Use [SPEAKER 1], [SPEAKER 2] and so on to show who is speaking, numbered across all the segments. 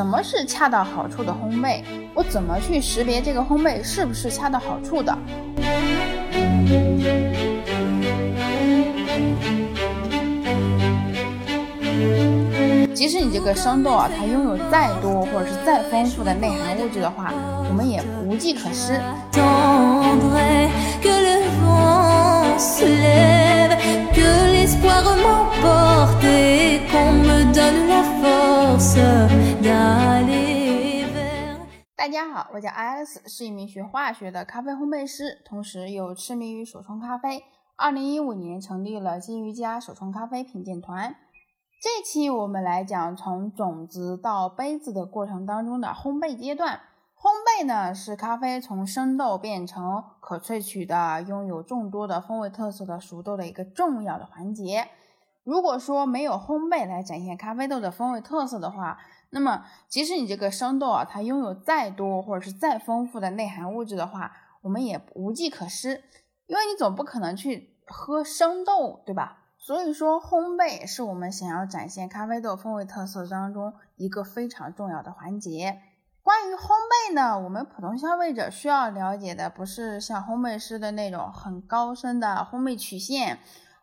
[SPEAKER 1] 什么是恰到好处的烘焙？我怎么去识别这个烘焙是不是恰到好处的？即使你这个生豆啊，它拥有再多或者是再丰富的内含物质的话，我们也无计可施。大家好，我叫 Alice，是一名学化学的咖啡烘焙师，同时又痴迷于手冲咖啡。二零一五年成立了金鱼家手冲咖啡品鉴团。这期我们来讲从种子到杯子的过程当中的烘焙阶段。烘焙呢，是咖啡从生豆变成可萃取的、拥有众多的风味特色的熟豆的一个重要的环节。如果说没有烘焙来展现咖啡豆的风味特色的话，那么即使你这个生豆啊，它拥有再多或者是再丰富的内含物质的话，我们也无计可施，因为你总不可能去喝生豆，对吧？所以说，烘焙是我们想要展现咖啡豆风味特色当中一个非常重要的环节。关于烘焙呢，我们普通消费者需要了解的不是像烘焙师的那种很高深的烘焙曲线，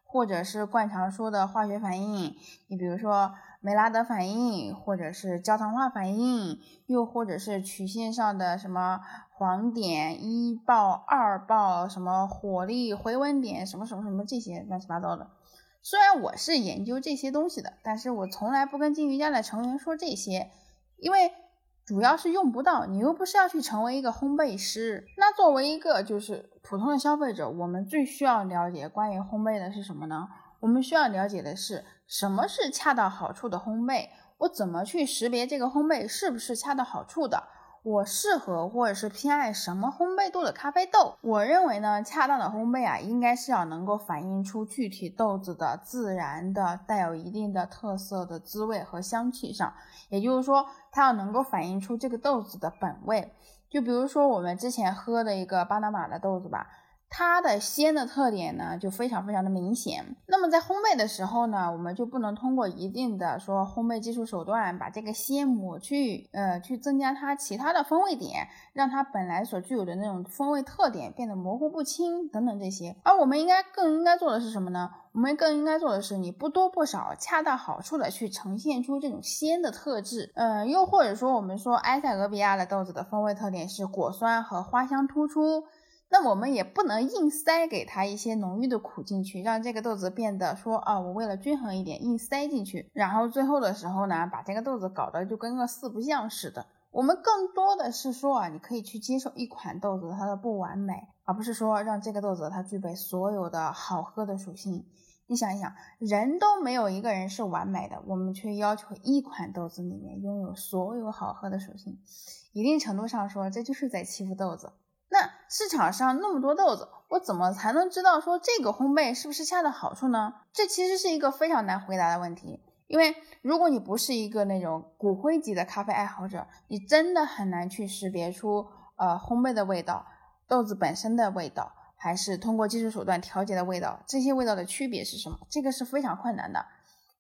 [SPEAKER 1] 或者是惯常说的化学反应。你比如说梅拉德反应，或者是焦糖化反应，又或者是曲线上的什么黄点一爆、二爆，什么火力回温点，什么什么什么这些乱七八糟的。虽然我是研究这些东西的，但是我从来不跟金鱼家的成员说这些，因为主要是用不到。你又不是要去成为一个烘焙师，那作为一个就是普通的消费者，我们最需要了解关于烘焙的是什么呢？我们需要了解的是什么是恰到好处的烘焙，我怎么去识别这个烘焙是不是恰到好处的？我适合或者是偏爱什么烘焙度的咖啡豆？我认为呢，恰当的烘焙啊，应该是要能够反映出具体豆子的自然的、带有一定的特色的滋味和香气上。也就是说，它要能够反映出这个豆子的本味。就比如说我们之前喝的一个巴拿马的豆子吧。它的鲜的特点呢，就非常非常的明显。那么在烘焙的时候呢，我们就不能通过一定的说烘焙技术手段把这个鲜抹去，呃，去增加它其他的风味点，让它本来所具有的那种风味特点变得模糊不清等等这些。而我们应该更应该做的是什么呢？我们更应该做的是，你不多不少，恰到好处的去呈现出这种鲜的特质。嗯，又或者说，我们说埃塞俄比亚的豆子的风味特点是果酸和花香突出。那我们也不能硬塞给它一些浓郁的苦进去，让这个豆子变得说啊，我为了均衡一点，硬塞进去，然后最后的时候呢，把这个豆子搞得就跟个四不像似的。我们更多的是说啊，你可以去接受一款豆子它的不完美，而不是说让这个豆子它具备所有的好喝的属性。你想一想，人都没有一个人是完美的，我们却要求一款豆子里面拥有所有好喝的属性，一定程度上说，这就是在欺负豆子。那市场上那么多豆子，我怎么才能知道说这个烘焙是不是恰到好处呢？这其实是一个非常难回答的问题，因为如果你不是一个那种骨灰级的咖啡爱好者，你真的很难去识别出呃烘焙的味道、豆子本身的味道，还是通过技术手段调节的味道，这些味道的区别是什么？这个是非常困难的。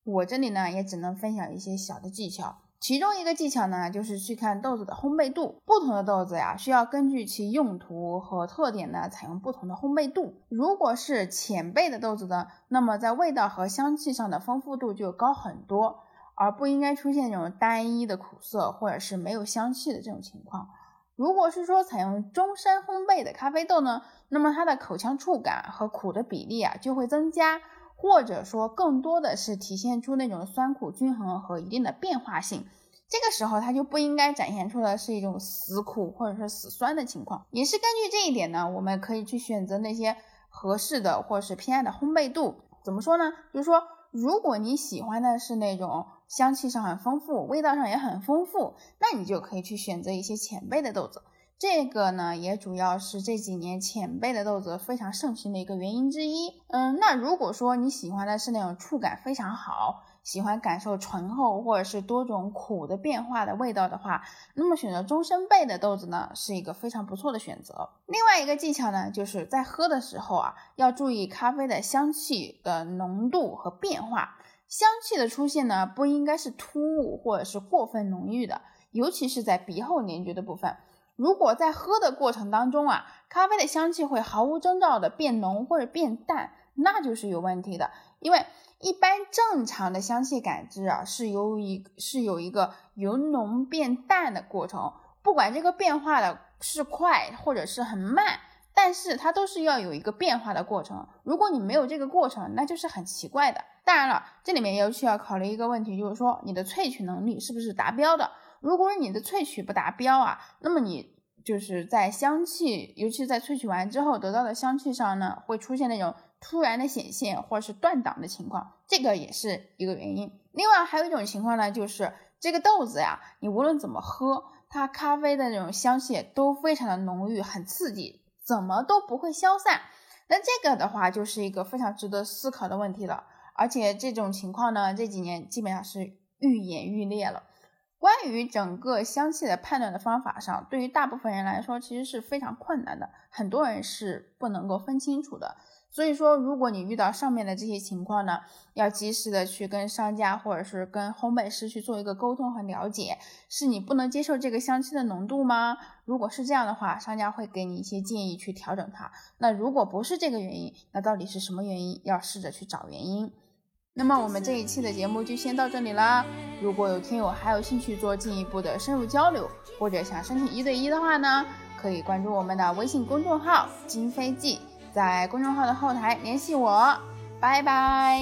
[SPEAKER 1] 我这里呢也只能分享一些小的技巧。其中一个技巧呢，就是去看豆子的烘焙度。不同的豆子呀，需要根据其用途和特点呢，采用不同的烘焙度。如果是浅焙的豆子呢，那么在味道和香气上的丰富度就高很多，而不应该出现这种单一的苦涩或者是没有香气的这种情况。如果是说采用中深烘焙的咖啡豆呢，那么它的口腔触感和苦的比例啊就会增加。或者说，更多的是体现出那种酸苦均衡和一定的变化性。这个时候，它就不应该展现出的是一种死苦或者是死酸的情况。也是根据这一点呢，我们可以去选择那些合适的或是偏爱的烘焙度。怎么说呢？就是说，如果你喜欢的是那种香气上很丰富，味道上也很丰富，那你就可以去选择一些浅焙的豆子。这个呢，也主要是这几年浅焙的豆子非常盛行的一个原因之一。嗯，那如果说你喜欢的是那种触感非常好，喜欢感受醇厚或者是多种苦的变化的味道的话，那么选择中深焙的豆子呢，是一个非常不错的选择。另外一个技巧呢，就是在喝的时候啊，要注意咖啡的香气的浓度和变化。香气的出现呢，不应该是突兀或者是过分浓郁的。尤其是在鼻后黏结的部分。如果在喝的过程当中啊，咖啡的香气会毫无征兆的变浓或者变淡，那就是有问题的。因为一般正常的香气感知啊，是由一是有一个由浓变淡的过程，不管这个变化的是快或者是很慢，但是它都是要有一个变化的过程。如果你没有这个过程，那就是很奇怪的。当然了，这里面也需要考虑一个问题，就是说你的萃取能力是不是达标的。如果你的萃取不达标啊，那么你就是在香气，尤其在萃取完之后得到的香气上呢，会出现那种突然的显现或者是断档的情况，这个也是一个原因。另外还有一种情况呢，就是这个豆子呀，你无论怎么喝，它咖啡的那种香气都非常的浓郁，很刺激，怎么都不会消散。那这个的话就是一个非常值得思考的问题了。而且这种情况呢，这几年基本上是愈演愈烈了。关于整个香气的判断的方法上，对于大部分人来说，其实是非常困难的，很多人是不能够分清楚的。所以说，如果你遇到上面的这些情况呢，要及时的去跟商家或者是跟烘焙师去做一个沟通和了解，是你不能接受这个香气的浓度吗？如果是这样的话，商家会给你一些建议去调整它。那如果不是这个原因，那到底是什么原因？要试着去找原因。那么我们这一期的节目就先到这里啦。如果有听友还有兴趣做进一步的深入交流，或者想申请一对一的话呢，可以关注我们的微信公众号“金飞记”，在公众号的后台联系我，拜拜。